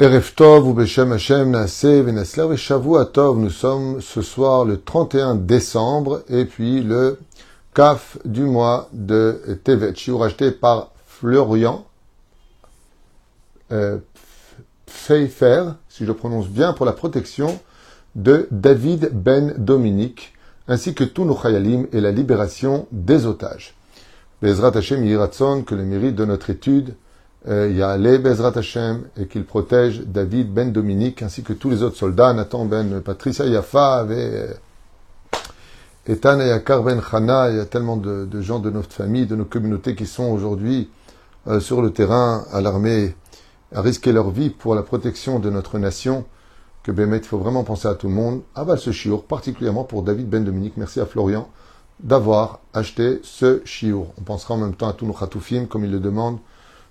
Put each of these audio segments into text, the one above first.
Nous sommes ce soir le 31 décembre et puis le Kaf du mois de Tevet. Shiur acheté par Florian euh, Pfeiffer, si je prononce bien, pour la protection de David Ben Dominique, ainsi que tous nos chayalim et la libération des otages. Bezrat Hashem que le mérite de notre étude euh, il y a les Bezrat Hashem et qu'il protège David Ben Dominique ainsi que tous les autres soldats, Nathan Ben Patricia Yafa et Ethan Yakar Ben Chana. Il y a tellement de, gens de notre famille, de nos communautés qui sont aujourd'hui euh, sur le terrain à l'armée à risquer leur vie pour la protection de notre nation. Que Bémet, il faut vraiment penser à tout le monde. Aval ce chiour, particulièrement pour David Ben Dominique. Merci à Florian d'avoir acheté ce chiour. On pensera en même temps à tous nos khatoufim, comme il le demande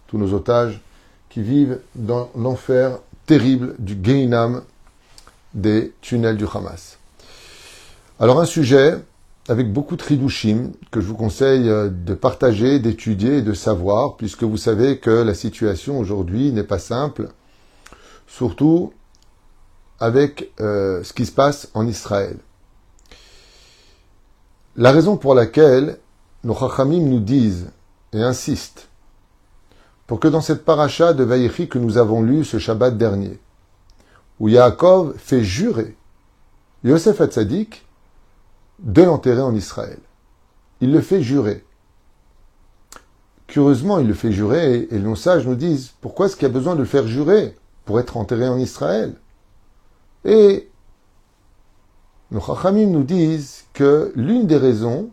tous nos otages qui vivent dans l'enfer terrible du Geinam des tunnels du Hamas. Alors un sujet avec beaucoup de ridushim que je vous conseille euh, de partager, d'étudier et de savoir, puisque vous savez que la situation aujourd'hui n'est pas simple, surtout avec euh, ce qui se passe en Israël. La raison pour laquelle nos chachamim nous disent et insistent pour que dans cette paracha de Vaïchi que nous avons lu ce Shabbat dernier, où Yaakov fait jurer Yosef Hatzadik de l'enterrer en Israël. Il le fait jurer. Curieusement, il le fait jurer et, nos sages nous disent pourquoi est-ce qu'il y a besoin de le faire jurer pour être enterré en Israël? Et nos Chachamim nous disent que l'une des raisons,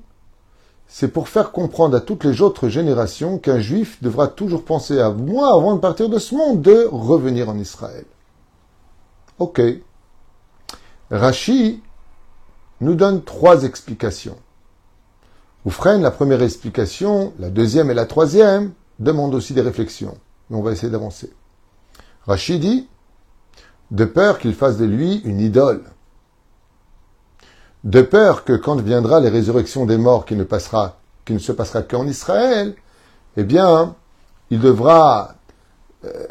c'est pour faire comprendre à toutes les autres générations qu'un juif devra toujours penser à moi avant de partir de ce monde de revenir en Israël. Ok. Rachi nous donne trois explications. Oufren, la première explication, la deuxième et la troisième demandent aussi des réflexions. Mais on va essayer d'avancer. Rachi dit, de peur qu'il fasse de lui une idole de peur que quand viendra les résurrections des morts qui ne passera, qui ne se passera qu'en Israël, eh bien, il devra euh,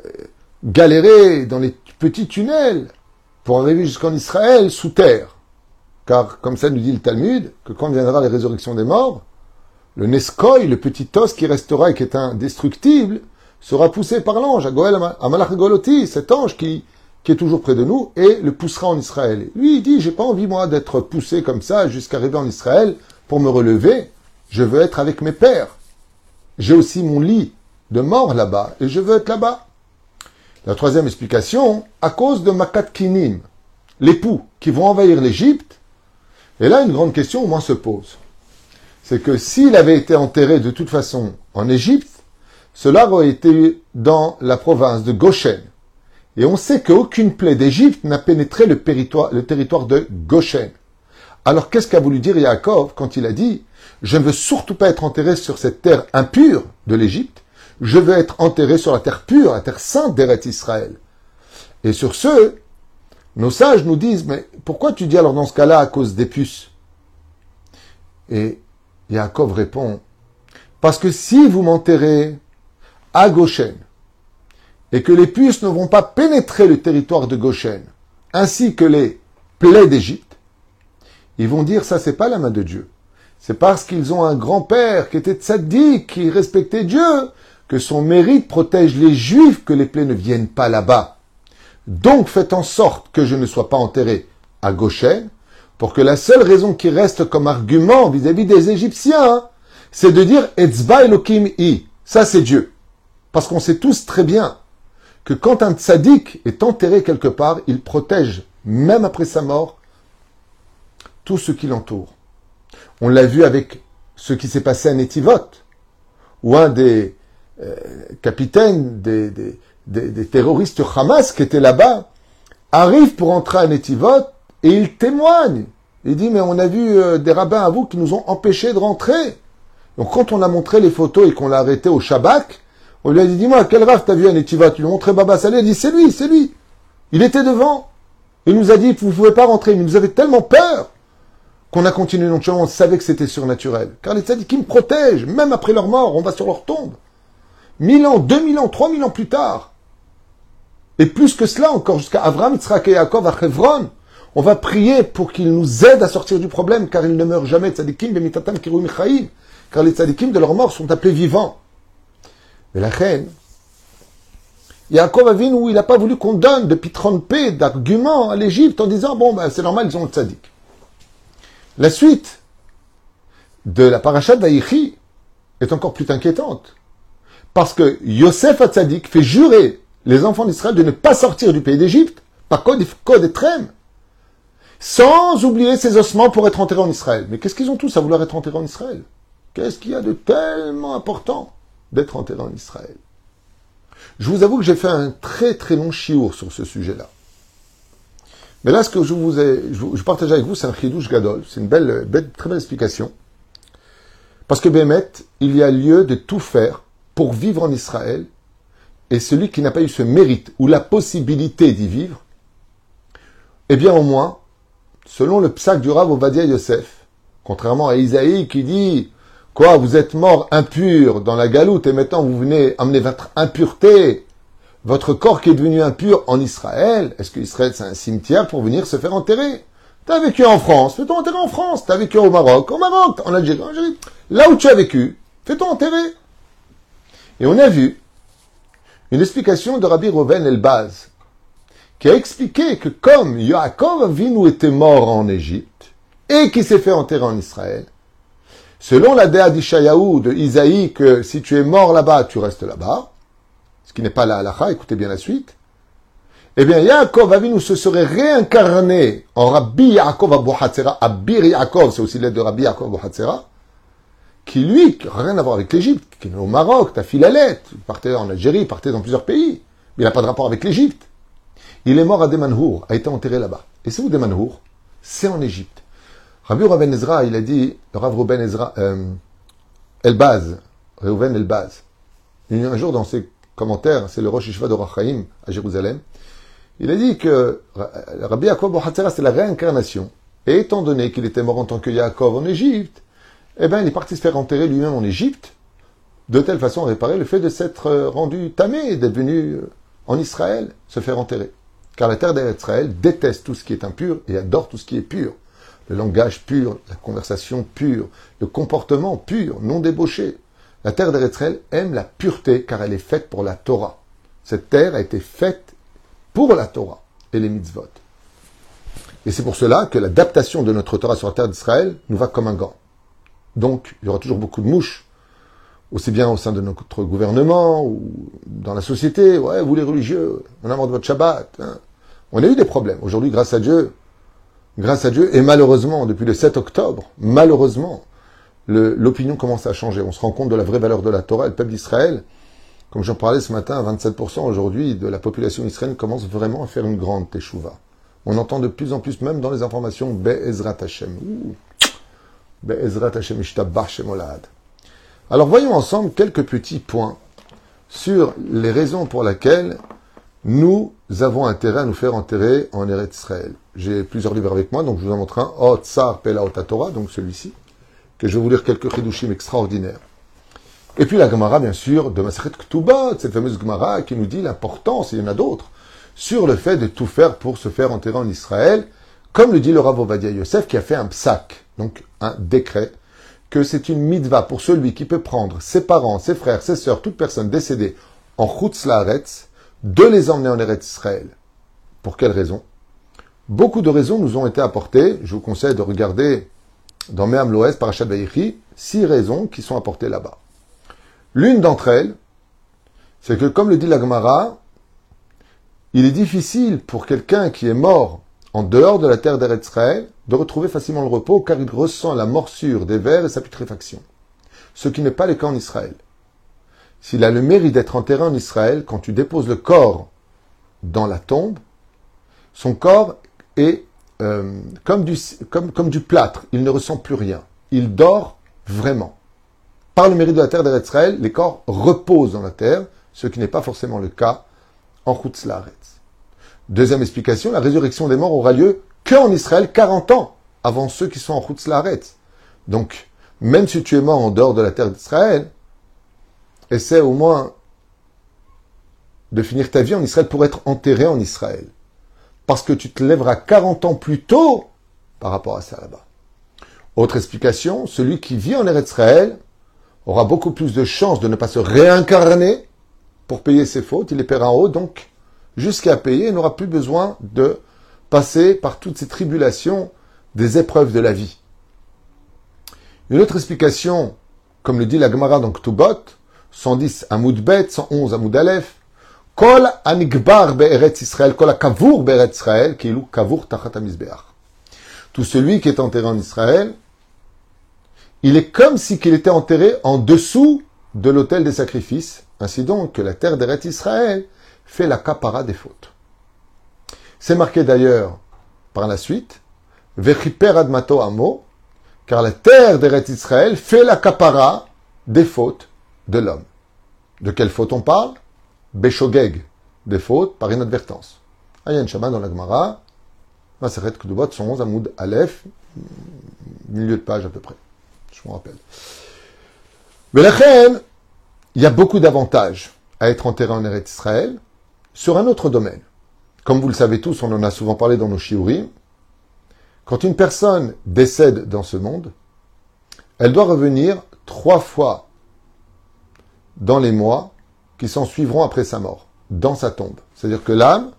galérer dans les petits tunnels pour arriver jusqu'en Israël sous terre. Car, comme ça nous dit le Talmud, que quand viendra les résurrections des morts, le Neskoy, le petit os qui restera et qui est indestructible, sera poussé par l'ange, Amalach Goloti, cet ange qui, qui est toujours près de nous, et le poussera en Israël. Lui, il dit, j'ai pas envie, moi, d'être poussé comme ça jusqu'à arriver en Israël pour me relever. Je veux être avec mes pères. J'ai aussi mon lit de mort là-bas, et je veux être là-bas. La troisième explication, à cause de Makat Kinim, l'époux qui vont envahir l'Égypte, et là, une grande question au moins se pose. C'est que s'il avait été enterré de toute façon en Égypte, cela aurait été dans la province de Goshen, et on sait qu'aucune plaie d'Égypte n'a pénétré le, territoire de Goshen. Alors qu'est-ce qu'a voulu dire Yaakov quand il a dit Je ne veux surtout pas être enterré sur cette terre impure de l'Égypte, je veux être enterré sur la terre pure, la terre sainte d'Eretz Israël. Et sur ce, nos sages nous disent Mais pourquoi tu dis alors dans ce cas-là à cause des puces? Et Yaakov répond Parce que si vous m'enterrez à Goshen, et que les puces ne vont pas pénétrer le territoire de Goshen, ainsi que les plaies d'Égypte, ils vont dire ça c'est pas la main de Dieu. C'est parce qu'ils ont un grand-père qui était tzaddik, qui respectait Dieu, que son mérite protège les juifs que les plaies ne viennent pas là-bas. Donc faites en sorte que je ne sois pas enterré à Goshen, pour que la seule raison qui reste comme argument vis-à-vis des Égyptiens, c'est de dire Etzba Elohim I. Ça c'est Dieu. Parce qu'on sait tous très bien que quand un tzaddik est enterré quelque part, il protège, même après sa mort, tout ce qui l'entoure. On l'a vu avec ce qui s'est passé à Netivot, où un des euh, capitaines des, des, terroristes Hamas qui étaient là-bas arrive pour entrer à Netivot et il témoigne. Il dit, mais on a vu euh, des rabbins à vous qui nous ont empêchés de rentrer. Donc quand on a montré les photos et qu'on l'a arrêté au Shabbat, on lui a dit, dis-moi, quel raf t'as vu à Tu lui as montré Baba Saleh, il a dit, c'est lui, c'est lui. Il était devant. Il nous a dit, vous ne pouvez pas rentrer. Mais nous avait tellement peur qu'on a continué notre. On savait que c'était surnaturel. Car les me protègent. Même après leur mort, on va sur leur tombe. Mille ans, deux mille ans, trois mille ans plus tard. Et plus que cela, encore jusqu'à Avram, Yitzhak et Yaakov à Hebron, on va prier pour qu'ils nous aident à sortir du problème, car ils ne meurent jamais. Tzadikim bemitatam michaim. Car les tzadikim de leur mort sont appelés vivants. Mais la reine, Yaakov Avinu, il n'a pas voulu qu'on donne de paix, d'arguments à l'Égypte en disant, bon, ben, c'est normal, ils ont le tzadik. La suite de la parashat d'Aïchi est encore plus inquiétante. Parce que Yosef Hatzadik fait jurer les enfants d'Israël de ne pas sortir du pays d'Égypte par code, code et sans oublier ses ossements pour être enterrés en Israël. Mais qu'est-ce qu'ils ont tous à vouloir être enterrés en Israël? Qu'est-ce qu'il y a de tellement important? D'être enterrés en Israël Je vous avoue que j'ai fait un très très long chiour sur ce sujet-là. Mais là, ce que je vous ai, je, partage avec vous, c'est un chidouche gadol. C'est une très belle explication. Parce que Bémet, il y a lieu de tout faire pour vivre en Israël. Et celui qui n'a pas eu ce mérite ou la possibilité d'y vivre, eh bien au moins, selon le psaque du Rav Ovadia Yosef, contrairement à Isaïe qui dit Quoi, vous êtes mort impur dans la galoute et maintenant vous venez amener votre impureté votre corps qui est devenu impur en Israël, est-ce que Israël c'est un cimetière pour venir se faire enterrer? T'as vécu en France, fais-toi enterrer en France. T'as vécu au Maroc, au Maroc, en Algérie, en Algérie. Là où tu as vécu, fais-toi enterrer. Et on a vu une explication de Rabbi Reuven Elbaz, qui a expliqué que comme Yaakov Vinu était mort en Égypte et qui s'est fait enterrer en Israël, selon la déa d'Ishayahu de Isaïe que si tu es mort là-bas, tu restes là-bas, qui n'est pas la halacha, écoutez bien la suite, eh bien, Yaakov Avinu se serait réincarné en Rabbi Yaakov Abu Hatzera, Abir Yaakov, c'est aussi l'aide de Rabbi Yaakov Abu Hatzera, qui lui, qui n'a rien à voir avec l'Égypte, qui est au Maroc, t'as Philalet, il partait en Algérie, il partait dans plusieurs pays, mais il n'a pas de rapport avec l'Égypte. Il est mort à Demanhour, a été enterré là-bas. Et c'est où Demanhour? C'est en Égypte. Rabbi Reuven Ezra, il a dit, Rav Reuven Ezra, euh, Elbaz, Reuven Elbaz, un jour dans ses commentaire, c'est le Rosh Yeshiva de Rachaim à Jérusalem. Il a dit que Rabbi Yaakov c'est la réincarnation. Et étant donné qu'il était mort en tant que Yaakov en Égypte, eh bien, il est parti se faire enterrer lui-même en Égypte, de telle façon à réparer le fait de s'être rendu tamé, d'être venu en Israël se faire enterrer. Car la terre d'Israël déteste tout ce qui est impur et adore tout ce qui est pur. Le langage pur, la conversation pure, le comportement pur, non débauché. La terre d'Eretzrel aime la pureté car elle est faite pour la Torah. Cette terre a été faite pour la Torah et les mitzvot. Et c'est pour cela que l'adaptation de notre Torah sur la terre d'Israël nous va comme un gant. Donc, il y aura toujours beaucoup de mouches, aussi bien au sein de notre gouvernement ou dans la société. Ouais, vous les religieux, on a de votre Shabbat. Hein. On a eu des problèmes. Aujourd'hui, grâce à Dieu, grâce à Dieu, et malheureusement, depuis le 7 octobre, malheureusement, l'opinion commence à changer. On se rend compte de la vraie valeur de la Torah. Le peuple d'Israël, comme j'en parlais ce matin, 27% aujourd'hui de la population israélienne commence vraiment à faire une grande teshuva. On entend de plus en plus, même dans les informations, Be'ezrat Hashem. Be'ezrat Hashem Alors voyons ensemble quelques petits points sur les raisons pour lesquelles nous avons intérêt à nous faire enterrer en Eretz Israël. J'ai plusieurs livres avec moi, donc je vous en montre un. Ot Tsar Pela Torah, donc celui-ci que je vais vous lire quelques chidushim extraordinaires. Et puis la Gemara, bien sûr, de Maseret Ktubot, cette fameuse Gemara qui nous dit l'importance, il y en a d'autres, sur le fait de tout faire pour se faire enterrer en Israël, comme le dit le Rav Ovadia Yosef, qui a fait un psak, donc un décret, que c'est une mitva pour celui qui peut prendre ses parents, ses frères, ses sœurs, toute personne décédée en Chutz Laaretz, de les emmener en Eretz Israël. Pour quelle raison? Beaucoup de raisons nous ont été apportées. Je vous conseille de regarder dans Me'am Loès, Parashat Vayichi, six raisons qui sont apportées là-bas. L'une d'entre elles, c'est que, comme le dit la Gemara, il est difficile pour quelqu'un qui est mort en dehors de la terre d'Eretzraël de retrouver facilement le repos car il ressent la morsure des vers et sa putréfaction. Ce qui n'est pas le cas en Israël. S'il a le mérite d'être enterré en Israël, quand tu déposes le corps dans la tombe, son corps est euh, comme, du, comme, comme du plâtre, il ne ressent plus rien. Il dort vraiment. Par le mérite de la terre d'Eretzraël, les corps reposent dans la terre, ce qui n'est pas forcément le cas en Chutzlaretz. Deuxième explication, la résurrection des morts aura lieu qu'en Israël 40 ans avant ceux qui sont en Chutzlaretz. Donc, même si tu es mort en dehors de la terre d'Israël, essaie au moins de finir ta vie en Israël pour être enterré en Israël. Parce que tu te lèveras 40 ans plus tôt par rapport à ça là-bas. Autre explication, celui qui vit en Israël aura beaucoup plus de chances de ne pas se réincarner pour payer ses fautes. Il les paiera en haut, donc jusqu'à payer, il n'aura plus besoin de passer par toutes ces tribulations des épreuves de la vie. Une autre explication, comme le dit la Gemara dans Ktubot, 110 à Bet, 111 à Tout celui qui est enterré en Israël, il est comme si qu'il était enterré en dessous de l'autel des sacrifices. Ainsi donc que la terre d'Eretz Israël fait la capara des fautes. C'est marqué d'ailleurs par la suite, Vechiper admato amo, car la terre d'Eretz Israël fait la capara des fautes de l'homme. De quelle faute on parle? Beshogeg, des fautes par inadvertance. Ayen Shama dans la Gemara, Maseret Kudubot, 111 Amoud Aleph, milieu de page à peu près. Je me rappelle. Mais la il y a beaucoup d'avantages à être enterré en Eretz Israël sur un autre domaine. Comme vous le savez tous, on en a souvent parlé dans nos shiurim. Quand une personne décède dans ce monde, elle doit revenir trois fois dans les mois qui s'en suivront après sa mort, dans sa tombe. C'est-à-dire que l'âme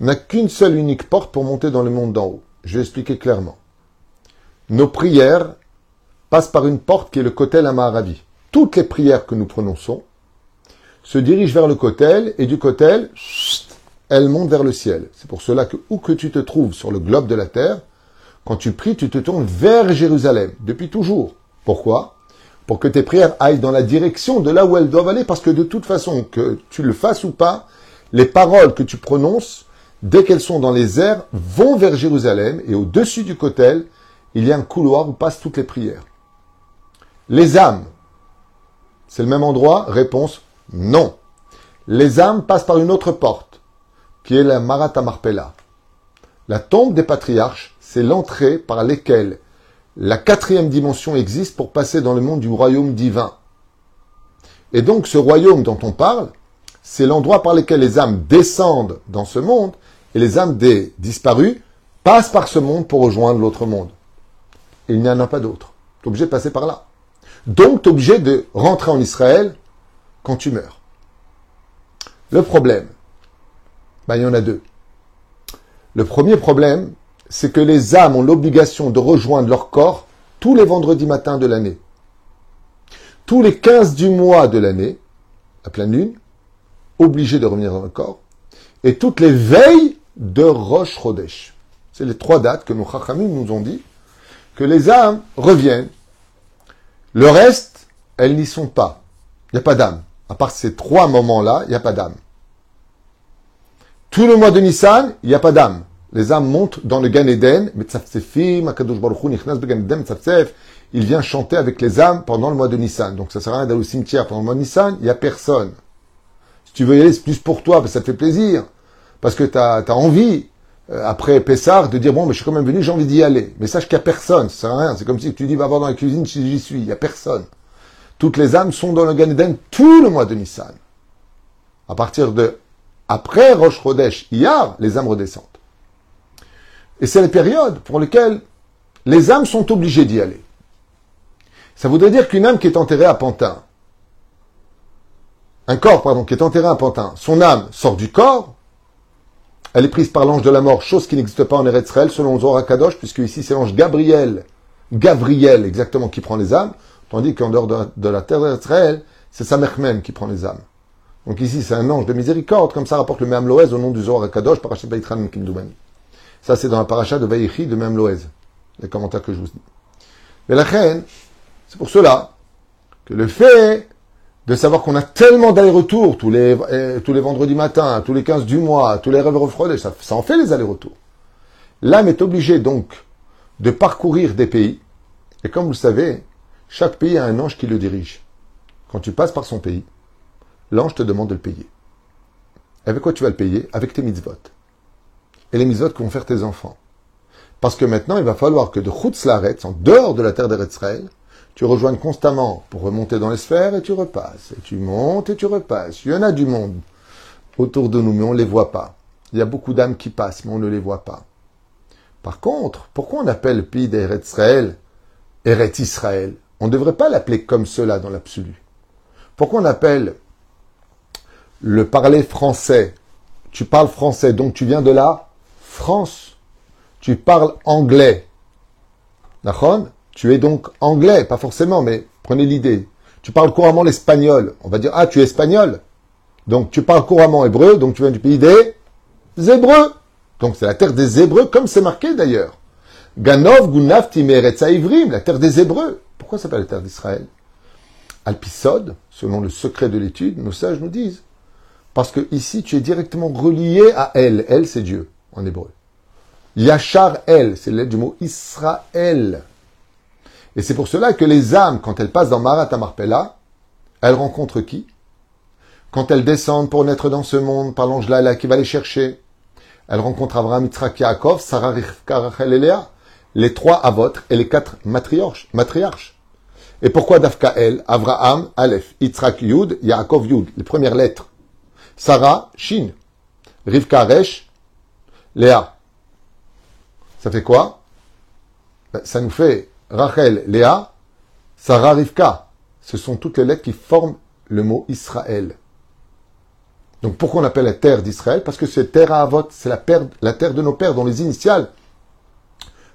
n'a qu'une seule unique porte pour monter dans le monde d'en haut. Je vais expliquer clairement. Nos prières passent par une porte qui est le Kotel Amaharavi. Toutes les prières que nous prononçons se dirigent vers le Kotel et du Kotel, elles montent vers le ciel. C'est pour cela que où que tu te trouves sur le globe de la terre, quand tu pries, tu te tournes vers Jérusalem, depuis toujours. Pourquoi? Pour que tes prières aillent dans la direction de là où elles doivent aller, parce que de toute façon, que tu le fasses ou pas, les paroles que tu prononces, dès qu'elles sont dans les airs, vont vers Jérusalem, et au-dessus du cotel, il y a un couloir où passent toutes les prières. Les âmes, c'est le même endroit? Réponse, non. Les âmes passent par une autre porte, qui est la Maratha Marpella. La tombe des patriarches, c'est l'entrée par laquelle la quatrième dimension existe pour passer dans le monde du royaume divin. Et donc ce royaume dont on parle, c'est l'endroit par lequel les âmes descendent dans ce monde et les âmes des disparus passent par ce monde pour rejoindre l'autre monde. il n'y en a pas d'autre. Tu obligé de passer par là. Donc tu obligé de rentrer en Israël quand tu meurs. Le problème, ben, il y en a deux. Le premier problème, c'est que les âmes ont l'obligation de rejoindre leur corps tous les vendredis matins de l'année. Tous les 15 du mois de l'année, à pleine lune, obligés de revenir dans le corps, et toutes les veilles de Rosh Chodesh. C'est les trois dates que nos Chachamim nous ont dit, que les âmes reviennent. Le reste, elles n'y sont pas. Il n'y a pas d'âme. À part ces trois moments-là, il n'y a pas d'âme. Tout le mois de Nissan, il n'y a pas d'âme les âmes montent dans le Gan Eden, il vient chanter avec les âmes pendant le mois de Nissan. Donc ça sert à rien d'aller au cimetière pendant le mois de Nissan, il n'y a personne. Si tu veux y aller, c'est plus pour toi, parce que ça te fait plaisir. Parce que tu as, envie, euh, après Pessard, de dire, bon, mais je suis quand même venu, j'ai envie d'y aller. Mais sache qu'il n'y a personne, ça sert à rien. C'est comme si tu dis, va voir dans la cuisine, j'y suis, il n'y a personne. Toutes les âmes sont dans le Gan Eden tout le mois de Nissan. À partir de, après Rosh Chodesh, Iyar, les âmes redescendent. Et c'est les périodes pour lesquelles les âmes sont obligées d'y aller. Ça voudrait dire qu'une âme qui est enterrée à Pantin, un corps, pardon, qui est enterré à Pantin, son âme sort du corps, elle est prise par l'ange de la mort, chose qui n'existe pas en Eretzrel, selon Zohar Kadosh, puisque ici c'est l'ange Gabriel, Gabriel exactement, qui prend les âmes, tandis qu'en dehors de, la terre d'Eretzrel, c'est Samer même qui prend les âmes. Donc ici c'est un ange de miséricorde, comme ça rapporte le même Loez au nom du Zohar Kadosh, par Baitran Kimdoumani. Ça, c'est dans la paracha de Vaïchi de même Loez. Les commentaires que je vous dis. Mais la reine, c'est pour cela que le fait de savoir qu'on a tellement d'allers-retours tous les, eh, vendredis matins, tous les 15 du mois, tous les rêves refroidis, ça, ça en fait les allers-retours. L'âme est obligée donc de parcourir des pays. Et comme vous le savez, chaque pays a un ange qui le dirige. Quand tu passes par son pays, l'ange te demande de le payer. Avec quoi tu vas le payer? Avec tes mitzvot et les mitzvot que vont faire tes enfants. Parce que maintenant, il va falloir que de Chutzlaretz, en dehors de la terre d'Eretzraël, tu rejoignes constamment pour remonter dans les sphères et tu repasses. Et tu montes et tu repasses. Il y en a du monde autour de nous, mais on ne les voit pas. Il y a beaucoup d'âmes qui passent, mais on ne les voit pas. Par contre, pourquoi on appelle le pays d'Eretz Israël Eretz Israël? On ne devrait pas l'appeler comme cela dans l'absolu. Pourquoi on appelle le parler français? Tu parles français, donc tu viens de la France. Tu parles anglais. D'accord? Tu es donc anglais, pas forcément, mais prenez l'idée. Tu parles couramment l'espagnol. On va dire, ah, tu es espagnol. Donc tu parles couramment hébreu, donc tu viens du pays des Hébreux. Donc c'est la terre des Hébreux, comme c'est marqué d'ailleurs. Ganov, Gunaf, Timeretza, Ivrim, la terre des Hébreux. Pourquoi ça s'appelle la terre d'Israël? Alpisode, selon le secret de l'étude, nos sages nous disent. Parce que ici, tu es directement relié à elle. Elle, c'est Dieu, en hébreu. Yachar El, c'est l'aide du mot Israël. Et c'est pour cela que les âmes, quand elles passent dans Marat Marpella, elles rencontrent qui? Quand elles descendent pour naître dans ce monde par l'ange Lala qui va les chercher, elles rencontrent Abraham, Yitzhak, Yaakov, Sarah, Rivka, Rachel et Léa, les trois avotres et les quatre matriarches. matriarches. Et pourquoi Dafka El, Abraham, Aleph, Yitzhak, Yud, Yaakov, Yud, les premières lettres? Sarah, Shin, Rivka, Resh, Léa. Ça fait quoi? Ben, Ça nous fait Rachel, Léa, Sarah, Rivka. Ce sont toutes les lettres qui forment le mot Israël. Donc pourquoi on appelle la terre d'Israël? Parce que c'est terre à Avot, c'est la, terre de nos pères dont les initiales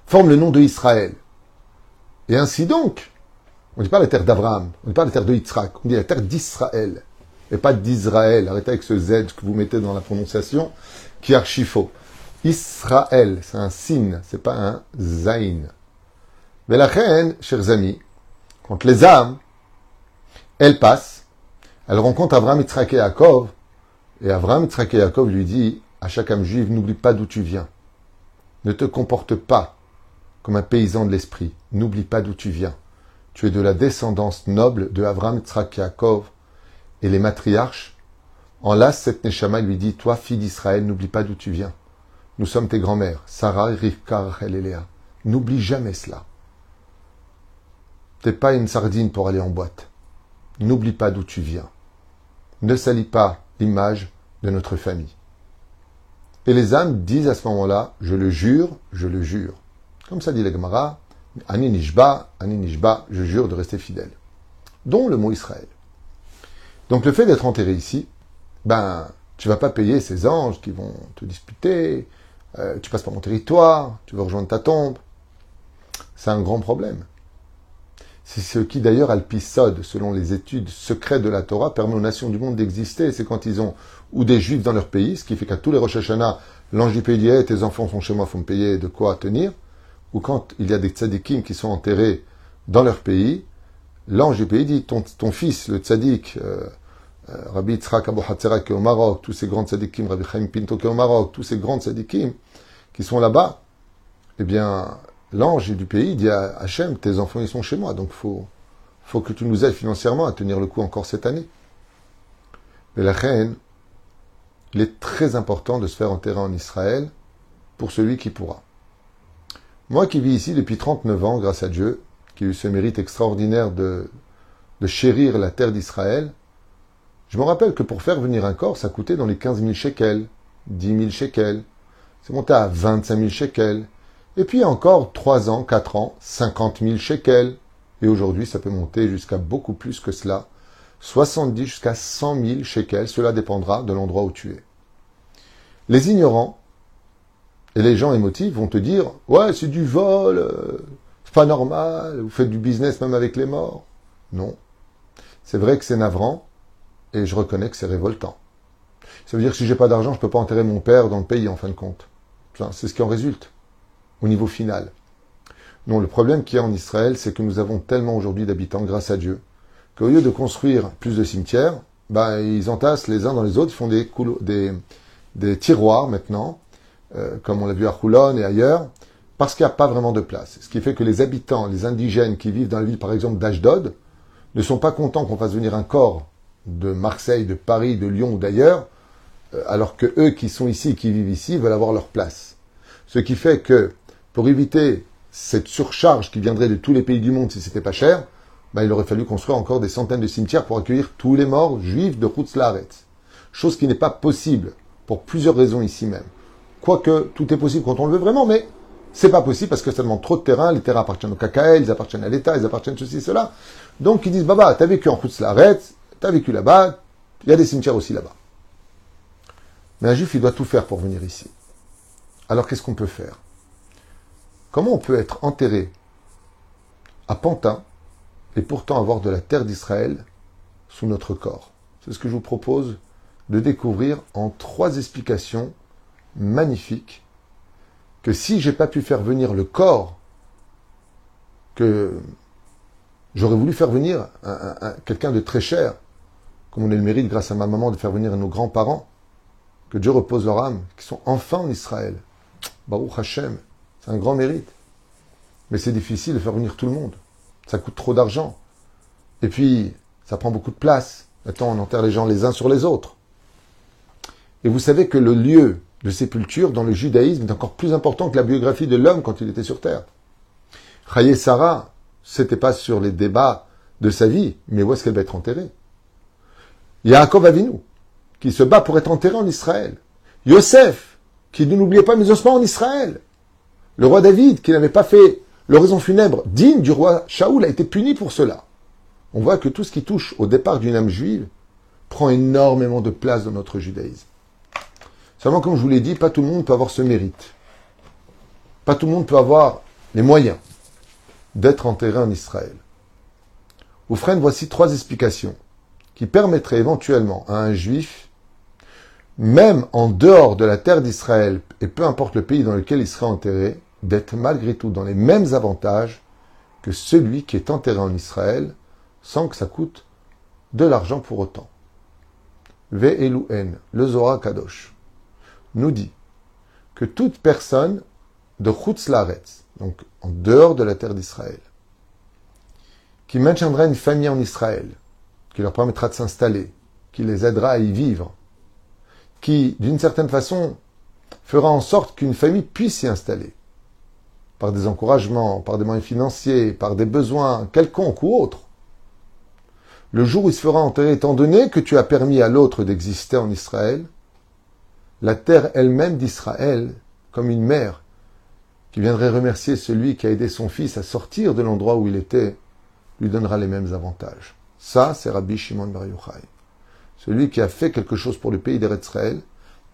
forment le nom de Israël. Et ainsi donc, on ne dit pas la terre d'Abraham, on ne dit pas la terre de Yitzhak, on dit la terre d'Israël. Et pas d'Israël. Arrêtez avec ce Z que vous mettez dans la prononciation, qui est archi faux. Israël, c'est un signe, c'est pas un zain. Mais la reine, chers amis, quand les âmes, elles passent, elles rencontrent Abraham, Yitzhak et et Abraham, Yitzhak lui dit à chaque âme juive, n'oublie pas d'où tu viens. Ne te comporte pas comme un paysan de l'esprit. N'oublie pas d'où tu viens. Tu es de la descendance noble de Abraham, Yitzhak et. Et les matriarches là, cette Neshama lui dit, toi, fille d'Israël, n'oublie pas d'où tu viens. Nous sommes tes grands-mères, Sarah, Rivka, Rachel et Léa. N'oublie jamais cela. T'es pas une sardine pour aller en boîte. N'oublie pas d'où tu viens. Ne salis pas l'image de notre famille. Et les âmes disent à ce moment-là, je le jure, je le jure. Comme ça dit la Gemara, Ani Nishba, je jure de rester fidèle. Dont le mot Israël. Donc le fait d'être enterré ici, ben, tu vas pas payer ces anges qui vont te disputer, euh, tu passes par mon territoire, tu veux rejoindre ta tombe. C'est un grand problème. C'est ce qui d'ailleurs Alpisod, selon les études secrètes de la Torah, permet aux nations du monde d'exister. C'est quand ils ont ou des juifs dans leur pays, ce qui fait qu'à tous les Rosh Hashanah, l'ange du pays dit hey, tes enfants sont chez moi, faut me payer de quoi tenir. Ou quand il y a des tzadikim qui sont enterrés dans leur pays, l'ange du pays dit ton, fils, le tzadik, euh, Rabbi Yitzhak Abu qui est au Maroc, tous ces grands tzadikim, Rabbi Chaim Pinto qui est au Maroc, tous ces grands tzadikim qui sont là-bas, eh bien, l'ange du pays dit à Hachem, tes enfants, ils sont chez moi, donc faut, faut que tu nous aides financièrement à tenir le coup encore cette année. Mais la reine, il est très important de se faire enterrer en Israël pour celui qui pourra. Moi qui vis ici depuis 39 ans, grâce à Dieu, qui a eu ce mérite extraordinaire de, de chérir la terre d'Israël, je me rappelle que pour faire venir un corps, ça coûtait dans les 15 000 shekels, 10 000 shekels, c'est monté à 25 000 shekels, et puis encore 3 ans, 4 ans, 50 000 shekels. Et aujourd'hui, ça peut monter jusqu'à beaucoup plus que cela. 70 jusqu'à 100 000 shekels. Cela dépendra de l'endroit où tu es. Les ignorants et les gens émotifs vont te dire Ouais, c'est du vol, euh, c'est pas normal, vous faites du business même avec les morts. Non. C'est vrai que c'est navrant et je reconnais que c'est révoltant. Ça veut dire que si j'ai pas d'argent, je peux pas enterrer mon père dans le pays en fin de compte. C'est ce qui en résulte au niveau final. Non, le problème qu'il y a en Israël, c'est que nous avons tellement aujourd'hui d'habitants, grâce à Dieu, qu'au lieu de construire plus de cimetières, ben, ils entassent les uns dans les autres, ils font des, des, des tiroirs maintenant, euh, comme on l'a vu à Roulon et ailleurs, parce qu'il n'y a pas vraiment de place. Ce qui fait que les habitants, les indigènes qui vivent dans la ville, par exemple, d'Ashdod, ne sont pas contents qu'on fasse venir un corps de Marseille, de Paris, de Lyon ou d'ailleurs, euh, alors que eux qui sont ici, qui vivent ici, veulent avoir leur place. Ce qui fait que pour éviter cette surcharge qui viendrait de tous les pays du monde si c'était pas cher, ben, il aurait fallu construire encore des centaines de cimetières pour accueillir tous les morts juifs de Laretz. Chose qui n'est pas possible, pour plusieurs raisons ici même. Quoique, tout est possible quand on le veut vraiment, mais c'est pas possible parce que ça demande trop de terrain. Les terrains appartiennent au KKL, ils appartiennent à l'État, ils appartiennent ceci, cela. Donc ils disent, Baba, t'as vécu en Laretz, t'as vécu là-bas, il y a des cimetières aussi là-bas. Mais un juif, il doit tout faire pour venir ici. Alors qu'est-ce qu'on peut faire? Comment on peut être enterré à Pantin et pourtant avoir de la terre d'Israël sous notre corps? C'est ce que je vous propose de découvrir en trois explications magnifiques que si j'ai pas pu faire venir le corps que j'aurais voulu faire venir quelqu'un de très cher, comme on a le mérite grâce à ma maman de faire venir nos grands-parents, que Dieu repose leur âme, qui sont enfin en Israël. Baruch Hashem, c'est un grand mérite. Mais c'est difficile de faire venir tout le monde. Ça coûte trop d'argent. Et puis, ça prend beaucoup de place. Maintenant, on enterre les gens les uns sur les autres. Et vous savez que le lieu de sépulture dans le judaïsme est encore plus important que la biographie de l'homme quand il était sur terre. Chaye Sarah, c'était pas sur les débats de sa vie, mais où est-ce qu'elle va être enterrée? Yaakov Avinu, qui se bat pour être enterré en Israël. Yosef, qui ne l'oubliait pas mes ossements en Israël. Le roi David, qui n'avait pas fait l'oraison funèbre digne du roi Shaoul, a été puni pour cela. On voit que tout ce qui touche au départ d'une âme juive prend énormément de place dans notre judaïsme. Seulement, comme je vous l'ai dit, pas tout le monde peut avoir ce mérite. Pas tout le monde peut avoir les moyens d'être enterré en Israël. Oufren, voici trois explications qui permettrait éventuellement à un juif, même en dehors de la terre d'Israël, et peu importe le pays dans lequel il serait enterré, d'être malgré tout dans les mêmes avantages que celui qui est enterré en Israël, sans que ça coûte de l'argent pour autant. Ve'eluen, le Zohar Kadosh, nous dit que toute personne de Chutz donc en dehors de la terre d'Israël, qui maintiendra une famille en Israël, qui leur permettra de s'installer, qui les aidera à y vivre, qui, d'une certaine façon, fera en sorte qu'une famille puisse s'y installer, par des encouragements, par des moyens financiers, par des besoins quelconques ou autres. Le jour où il se fera enterrer, étant donné que tu as permis à l'autre d'exister en Israël, la terre elle-même d'Israël, comme une mère, qui viendrait remercier celui qui a aidé son fils à sortir de l'endroit où il était, lui donnera les mêmes avantages. Ça, c'est Rabbi Shimon Bar Yochai. Celui qui a fait quelque chose pour le pays d'Eretzraël,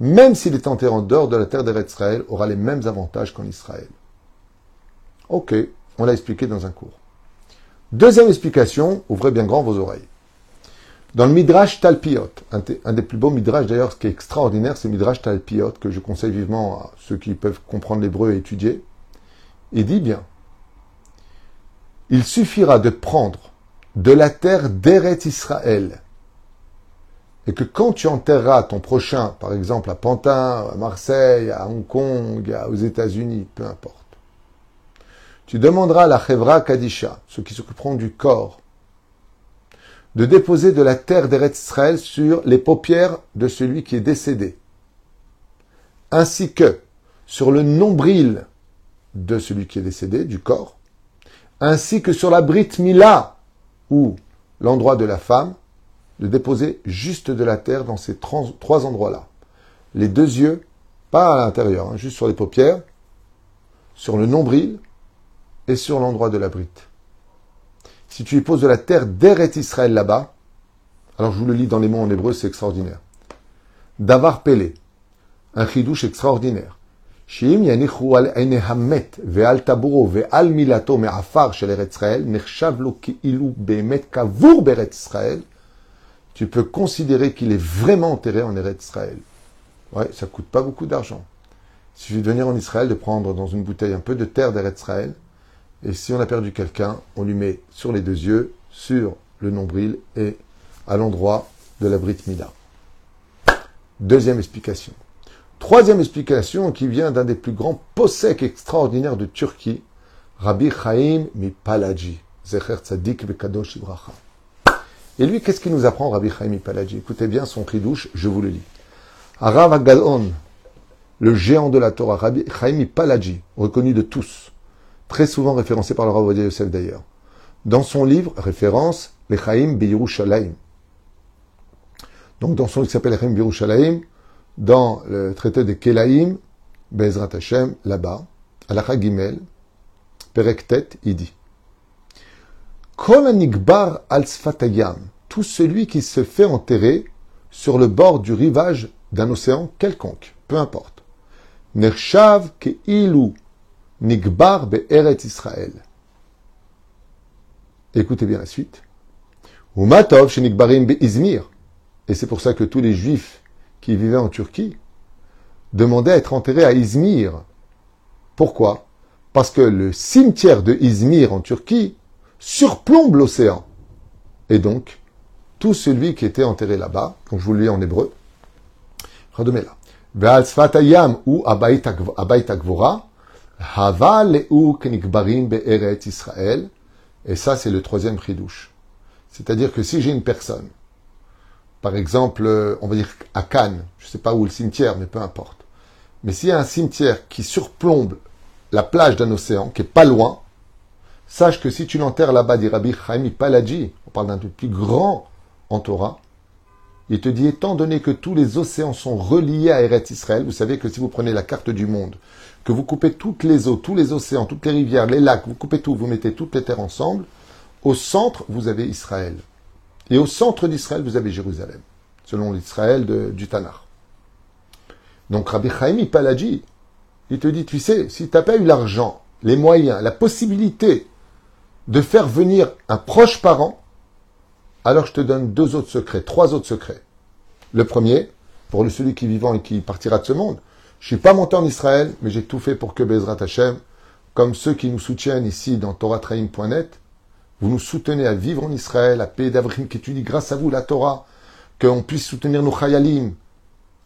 même s'il est enterré en dehors de la terre d'Eretzraël, aura les mêmes avantages qu'en Israël. Ok, on l'a expliqué dans un cours. Deuxième explication, ouvrez bien grand vos oreilles. Dans le Midrash Talpiot, un, des plus beaux Midrash d'ailleurs, ce qui est extraordinaire, c'est Midrash Talpiot, que je conseille vivement à ceux qui peuvent comprendre l'hébreu et étudier, il dit bien, il suffira de prendre de la terre d'Eret Israël. Et que quand tu enterreras ton prochain, par exemple à Pantin, à Marseille, à Hong Kong, aux États-Unis, peu importe, tu demanderas à la Chevra Kadisha, ceux qui s'occuperont du corps, de déposer de la terre d'Eret Israël sur les paupières de celui qui est décédé, ainsi que sur le nombril de celui qui est décédé, du corps, ainsi que sur la Brit Mila, ou l'endroit de la femme, de déposer juste de la terre dans ces trois endroits-là. Les deux yeux, pas à l'intérieur, hein, juste sur les paupières, sur le nombril et sur l'endroit de la brite. Si tu y poses de la terre d'Eret Israël là-bas, alors je vous le lis dans les mots en hébreu, c'est extraordinaire. Davar Pelé, un chidouche extraordinaire שאם יניחו על עיני המת ועל טבורו ועל מילתו מעפר של ארץ ישראל, נחשב לו כאילו באמת קבור בארץ ישראל, tu peux considérer qu'il est vraiment enterré en Eretz Israël. Ouais, ça coûte pas beaucoup d'argent. Il suffit de venir en Israël, de prendre dans une bouteille un peu de terre d'Eretz Israël, et si on a perdu quelqu'un, on lui met sur les deux yeux, sur le nombril et à l'endroit de la Brit Mila. Deuxième explication. Troisième explication qui vient d'un des plus grands possèques extraordinaires de Turquie, Rabbi Chaim Mipalaji, Zecher Tzadik Bekadosh Ibracha. Et lui, qu'est-ce qu'il nous apprend, Rabbi Chaim Mipalaji Écoutez bien son cri douche, je vous le lis. Arav Agadon, le géant de la Torah, Rabbi Chaim Mipalaji, reconnu de tous, très souvent référencé par le Rav Yosef d'ailleurs, dans son livre, référence, Lechaim Biyerushalayim. Donc dans son livre qui s'appelle Biyerushalayim, dans le traité de Kelaim, Bezrat Hashem, là-bas, la Gimel, Perektet, il dit Kol al tout celui qui se fait enterrer sur le bord du rivage d'un océan quelconque, peu importe. Nershav ke ilu nigbar be'eret Israël. Écoutez bien la suite. Umatov chez Nigbarim Izmir. Et c'est pour ça que tous les juifs qui vivaient en Turquie demandaient à être enterrés à Izmir. Pourquoi? Parce que le cimetière de Izmir en Turquie surplombe l'océan. Et donc, tout celui qui était enterré là-bas, comme je vous le lis en hébreu, Israël, et ça, c'est le troisième douche. C'est-à-dire que si j'ai une personne, par exemple, euh, on va dire à Cannes, je ne sais pas où le cimetière, mais peu importe. Mais s'il y a un cimetière qui surplombe la plage d'un océan, qui est pas loin, sache que si tu l'enterres là-bas, dit Rabbi Chaim Paladji, on parle d'un plus grand en Torah, il te dit, étant donné que tous les océans sont reliés à Eretz Israël, vous savez que si vous prenez la carte du monde, que vous coupez toutes les eaux, tous les océans, toutes les rivières, les lacs, vous coupez tout, vous mettez toutes les terres ensemble, au centre, vous avez Israël. Et au centre d'Israël, vous avez Jérusalem, selon l'Israël du Tanar. Donc Rabbi Chaim Paladji, il te dit, tu sais, si tu n'as pas eu l'argent, les moyens, la possibilité de faire venir un proche parent, alors je te donne deux autres secrets, trois autres secrets. Le premier, pour celui qui est vivant et qui partira de ce monde, je suis pas monté en Israël, mais j'ai tout fait pour que Bezrat Hashem, comme ceux qui nous soutiennent ici dans TorahTraim.net, vous nous soutenez à vivre en Israël, à payer d'Avrim qui étudie grâce à vous la Torah, qu'on puisse soutenir nos Chayalim.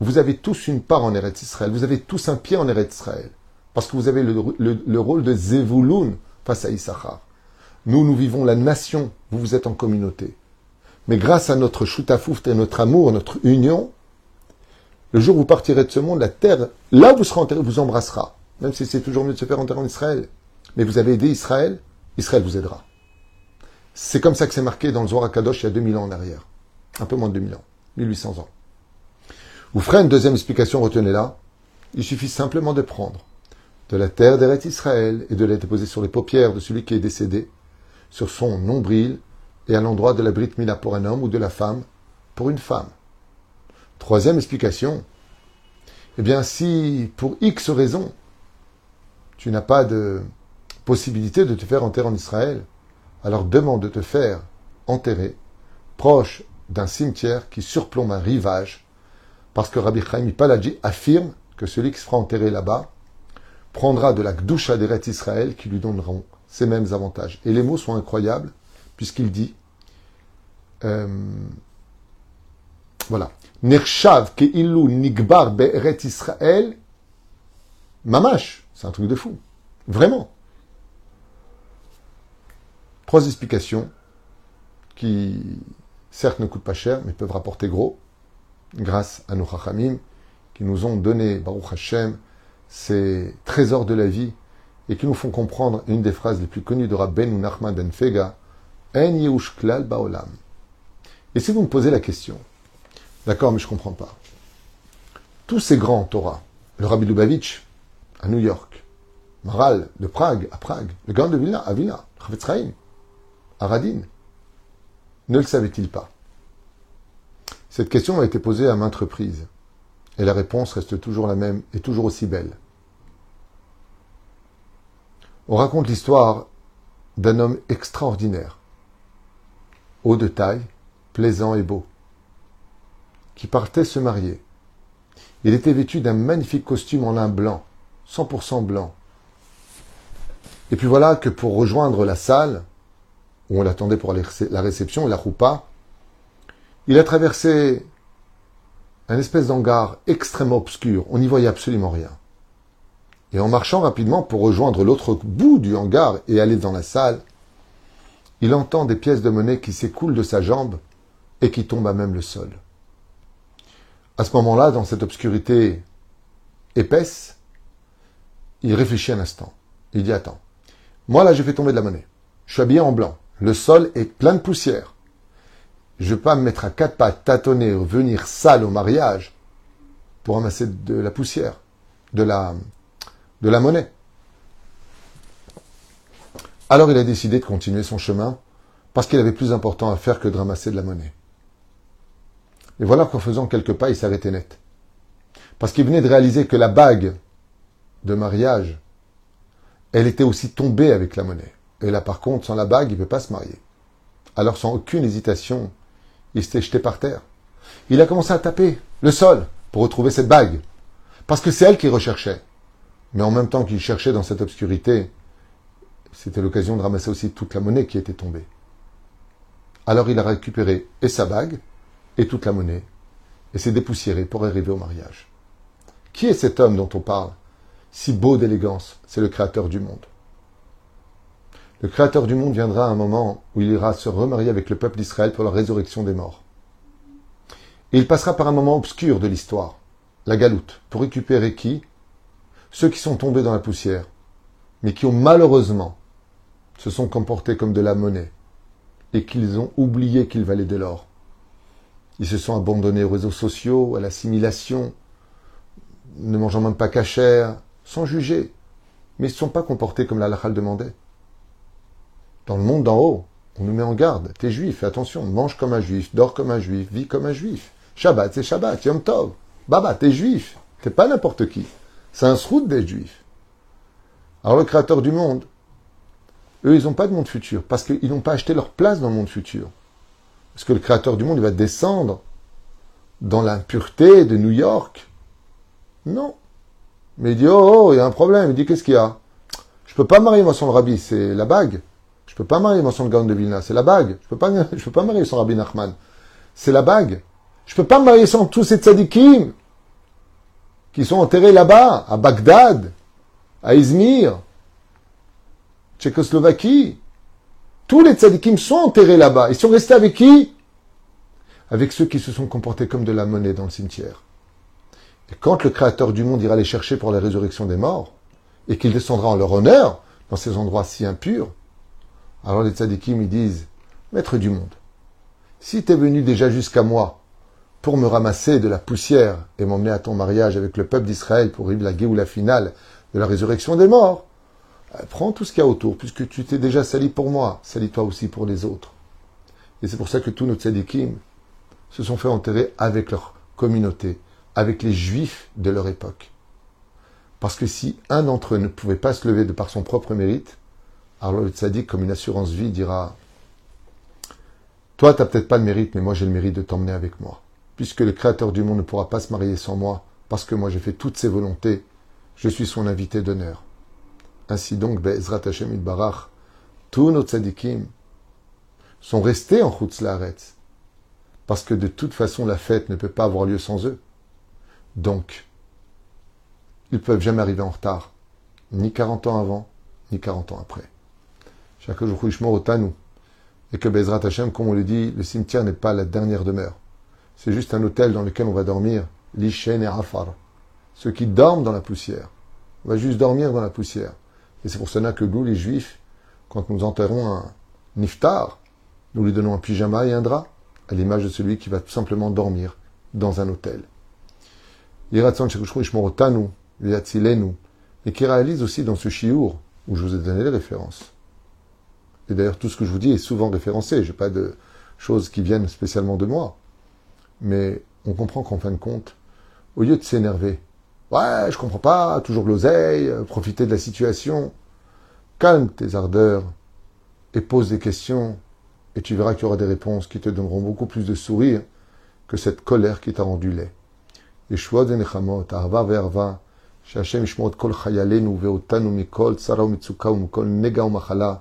Vous avez tous une part en Eretz Israël, vous avez tous un pied en Eretz Israël, parce que vous avez le, rôle de Zevulun face à Issachar. Nous, nous vivons la nation, vous, vous êtes en communauté. Mais grâce à notre choutafouf et notre amour, notre union, le jour où vous partirez de ce monde, la terre, là vous serez enterré, vous embrassera. Même si c'est toujours mieux de se faire enterrer en Israël. Mais vous avez aidé Israël, Israël vous aidera. C'est comme ça que c'est marqué dans le Zohar Kadosh il y a 2000 ans en arrière. Un peu moins de 2000 ans. 1800 ans. Vous ferez une deuxième explication, retenez-la. Il suffit simplement de prendre de la terre d'Eret Israël et de la déposer sur les paupières de celui qui est décédé, sur son nombril et à l'endroit de la brite mila pour un homme ou de la femme pour une femme. Troisième explication, eh bien si pour X raison, tu n'as pas de possibilité de te faire enterrer en Israël, alors demande de te faire enterrer proche d'un cimetière qui surplombe un rivage, parce que Rabbi Chaim Paladji affirme que celui qui se fera enterrer là-bas prendra de la Gdusha d'Eret Israël qui lui donneront ces mêmes avantages. Et les mots sont incroyables, puisqu'il dit, euh, voilà, Nershav illu nigbar Israël, mamash, c'est un truc de fou, vraiment. Trois explications qui, certes, ne coûtent pas cher, mais peuvent rapporter gros, grâce à nos chachamim, qui nous ont donné, Baruch Hashem, ces trésors de la vie, et qui nous font comprendre une des phrases les plus connues de Rabben ou Nachman ben Fega, En Yehush Klal Baolam. Et si vous me posez la question, d'accord, mais je ne comprends pas, tous ces grands Torah, le Rabbi Lubavitch à New York, Maral de Prague à Prague, le grand de Vilna à Vilna, Chavetz à Radin, ne le savait-il pas? Cette question a été posée à maintes reprises, et la réponse reste toujours la même et toujours aussi belle. On raconte l'histoire d'un homme extraordinaire, haut de taille, plaisant et beau, qui partait se marier. Il était vêtu d'un magnifique costume en lin blanc, 100% blanc. Et puis voilà que pour rejoindre la salle, où on l'attendait pour la réception la roupa, il a traversé un espèce d'hangar extrêmement obscur. On n'y voyait absolument rien. Et en marchant rapidement pour rejoindre l'autre bout du hangar et aller dans la salle, il entend des pièces de monnaie qui s'écoulent de sa jambe et qui tombe à même le sol. À ce moment-là, dans cette obscurité épaisse, il réfléchit un instant. Il dit Attends, moi là j'ai fait tomber de la monnaie. Je suis habillé en blanc. Le sol est plein de poussière. Je ne vais pas me mettre à quatre pattes, tâtonner, venir sale au mariage pour ramasser de la poussière, de la, de la monnaie. Alors il a décidé de continuer son chemin parce qu'il avait plus important à faire que de ramasser de la monnaie. Et voilà qu'en faisant quelques pas, il s'arrêtait net. Parce qu'il venait de réaliser que la bague de mariage, elle était aussi tombée avec la monnaie. Et là, par contre, sans la bague, il ne peut pas se marier. Alors, sans aucune hésitation, il s'était jeté par terre. Il a commencé à taper le sol pour retrouver cette bague. Parce que c'est elle qu'il recherchait. Mais en même temps qu'il cherchait dans cette obscurité, c'était l'occasion de ramasser aussi toute la monnaie qui était tombée. Alors il a récupéré et sa bague et toute la monnaie et s'est dépoussiéré pour arriver au mariage. Qui est cet homme dont on parle Si beau d'élégance, c'est le créateur du monde. Le créateur du monde viendra à un moment où il ira se remarier avec le peuple d'Israël pour la résurrection des morts. Et il passera par un moment obscur de l'histoire, la galoute, pour récupérer qui? Ceux qui sont tombés dans la poussière, mais qui ont malheureusement se sont comportés comme de la monnaie et qu'ils ont oublié qu'ils valaient de l'or. Ils se sont abandonnés aux réseaux sociaux, à l'assimilation, ne mangeant même pas cachère, sans juger, mais ils ne se sont pas comportés comme la demandait. Dans le monde d'en haut, on nous met en garde. T'es juif, attention, mange comme un juif, dors comme un juif, vis comme un juif. Shabbat, c'est Shabbat, Yom Tov. Baba, t'es juif. T'es pas n'importe qui. C'est un srout d'être juif. Alors le créateur du monde, eux, ils n'ont pas de monde futur, parce qu'ils n'ont pas acheté leur place dans le monde futur. Parce que le créateur du monde va descendre dans l'impureté de New York. Non. Mais il dit, oh, oh, il y a un problème. Il dit, qu'est-ce qu'il y a? Je peux pas marier moi son rabbi, c'est la bague. Je peux pas marier moi son Gaon de Vilna, c'est la bague. Je peux pas, je peux pas marier son rabbi Nachman. C'est la bague. Je peux pas marier sans tous ces tzadikim qui sont enterrés là-bas, à Bagdad, à Izmir, Tchécoslovaquie. Tous les tzadikim sont enterrés là-bas. Ils sont restés avec qui? Avec ceux qui se sont comportés comme de la monnaie dans le cimetière. Et quand le Créateur du monde ira les chercher pour la résurrection des morts, et qu'il descendra en leur honneur dans ces endroits si impurs, alors les tzadikim ils disent, Maître du monde, si tu es venu déjà jusqu'à moi pour me ramasser de la poussière et m'emmener à ton mariage avec le peuple d'Israël pour vivre la la finale de la résurrection des morts, euh, prends tout ce qu'il y a autour, puisque tu t'es déjà sali pour moi, salis-toi aussi pour les autres. Et c'est pour ça que tous nos tzadikim se sont fait enterrer avec leur communauté, avec les juifs de leur époque. Parce que si un d'entre eux ne pouvait pas se lever de par son propre mérite, alors le tzaddik, comme une assurance vie, dira Toi, tu n'as peut-être pas le mérite, mais moi j'ai le mérite de t'emmener avec moi. Puisque le Créateur du monde ne pourra pas se marier sans moi, parce que moi j'ai fait toutes ses volontés, je suis son invité d'honneur. Ainsi donc, Be'ezrat Hashem Barach, tous nos tzadikim sont restés en Chutz parce que de toute façon la fête ne peut pas avoir lieu sans eux. Donc, ils peuvent jamais arriver en retard, ni 40 ans avant, ni 40 ans après. Et que Bezrat Hashem, comme on le dit, le cimetière n'est pas la dernière demeure. C'est juste un hôtel dans lequel on va dormir, l'Ishen et Afar. Ceux qui dorment dans la poussière. On va juste dormir dans la poussière. Et c'est pour cela que nous, les juifs, quand nous enterrons un niftar, nous lui donnons un pyjama et un drap, à l'image de celui qui va tout simplement dormir dans un hôtel. Et qui réalise aussi dans ce chiour, où je vous ai donné les références. Et d'ailleurs, tout ce que je vous dis est souvent référencé. Je n'ai pas de choses qui viennent spécialement de moi. Mais on comprend qu'en fin de compte, au lieu de s'énerver, Ouais, je comprends pas, toujours l'oseille, euh, profiter de la situation. Calme tes ardeurs et pose des questions et tu verras qu'il y aura des réponses qui te donneront beaucoup plus de sourire que cette colère qui t'a rendu laid. Yeshua zenechamot, arva ve'arva, שהשם ישמור את כל חיילינו ואותנו מכל צרה ומצוקה ומכל נגע ומחלה,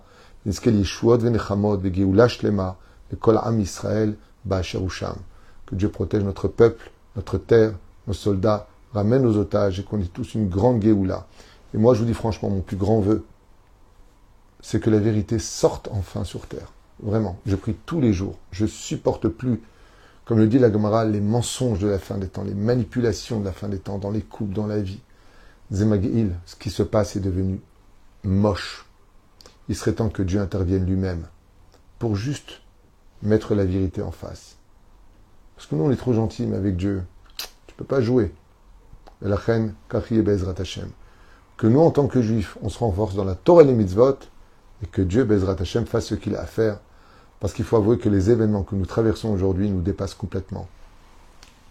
que Dieu protège notre peuple, notre terre, nos soldats, ramène nos otages et qu'on ait tous une grande Géoula. Et moi, je vous dis franchement, mon plus grand vœu, c'est que la vérité sorte enfin sur terre. Vraiment, je prie tous les jours. Je supporte plus, comme le dit la Gemara, les mensonges de la fin des temps, les manipulations de la fin des temps, dans les couples, dans la vie. Zemagéil, ce qui se passe est devenu moche, il serait temps que Dieu intervienne lui-même pour juste mettre la vérité en face. Parce que nous, on est trop gentils, mais avec Dieu, tu peux pas jouer. Et la reine, Hashem. Que nous, en tant que juifs, on se renforce dans la Torah et les mitzvot, et que Dieu, Bezrat Hashem, fasse ce qu'il a à faire. Parce qu'il faut avouer que les événements que nous traversons aujourd'hui nous dépassent complètement.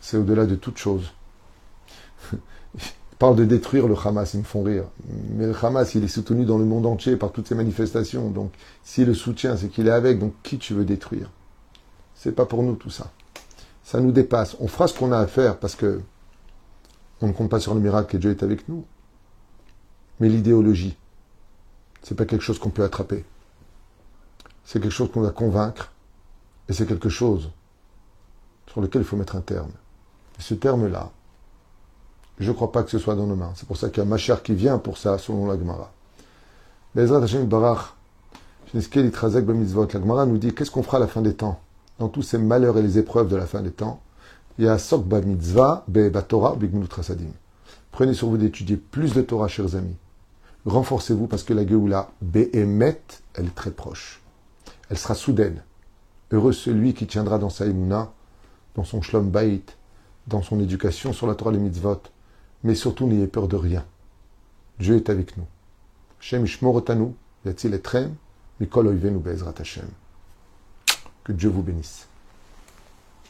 C'est au-delà de toute chose. parle de détruire le Hamas, ils me font rire. Mais le Hamas, il est soutenu dans le monde entier par toutes ces manifestations. Donc, s'il le soutient, c'est qu'il est avec. Donc, qui tu veux détruire? C'est pas pour nous tout ça. Ça nous dépasse. On fera ce qu'on a à faire parce que on ne compte pas sur le miracle et Dieu est avec nous. Mais l'idéologie, c'est pas quelque chose qu'on peut attraper. C'est quelque chose qu'on doit convaincre. Et c'est quelque chose sur lequel il faut mettre un terme. Et ce terme-là, je ne crois pas que ce soit dans nos mains. C'est pour ça qu'il y a Machar qui vient pour ça, selon la Gemara. La Gemara nous dit qu'est-ce qu'on fera à la fin des temps? Dans tous ces malheurs et les épreuves de la fin des temps, il y a Sokba Mitzvah, Torah, Trasadim. Prenez sur vous d'étudier plus de Torah, chers amis. Renforcez-vous parce que la Geoula, Be'emet, elle est très proche. Elle sera soudaine. Heureux celui qui tiendra dans sa Emouna, dans son Shlom Bait, dans son éducation sur la Torah et les mitzvot, mais surtout, n'ayez peur de rien. Dieu est avec nous. Shem Ishmorotanu, Yatzil Etrem, Mikol Oivenu Bezrat Hashem. Que Dieu vous bénisse.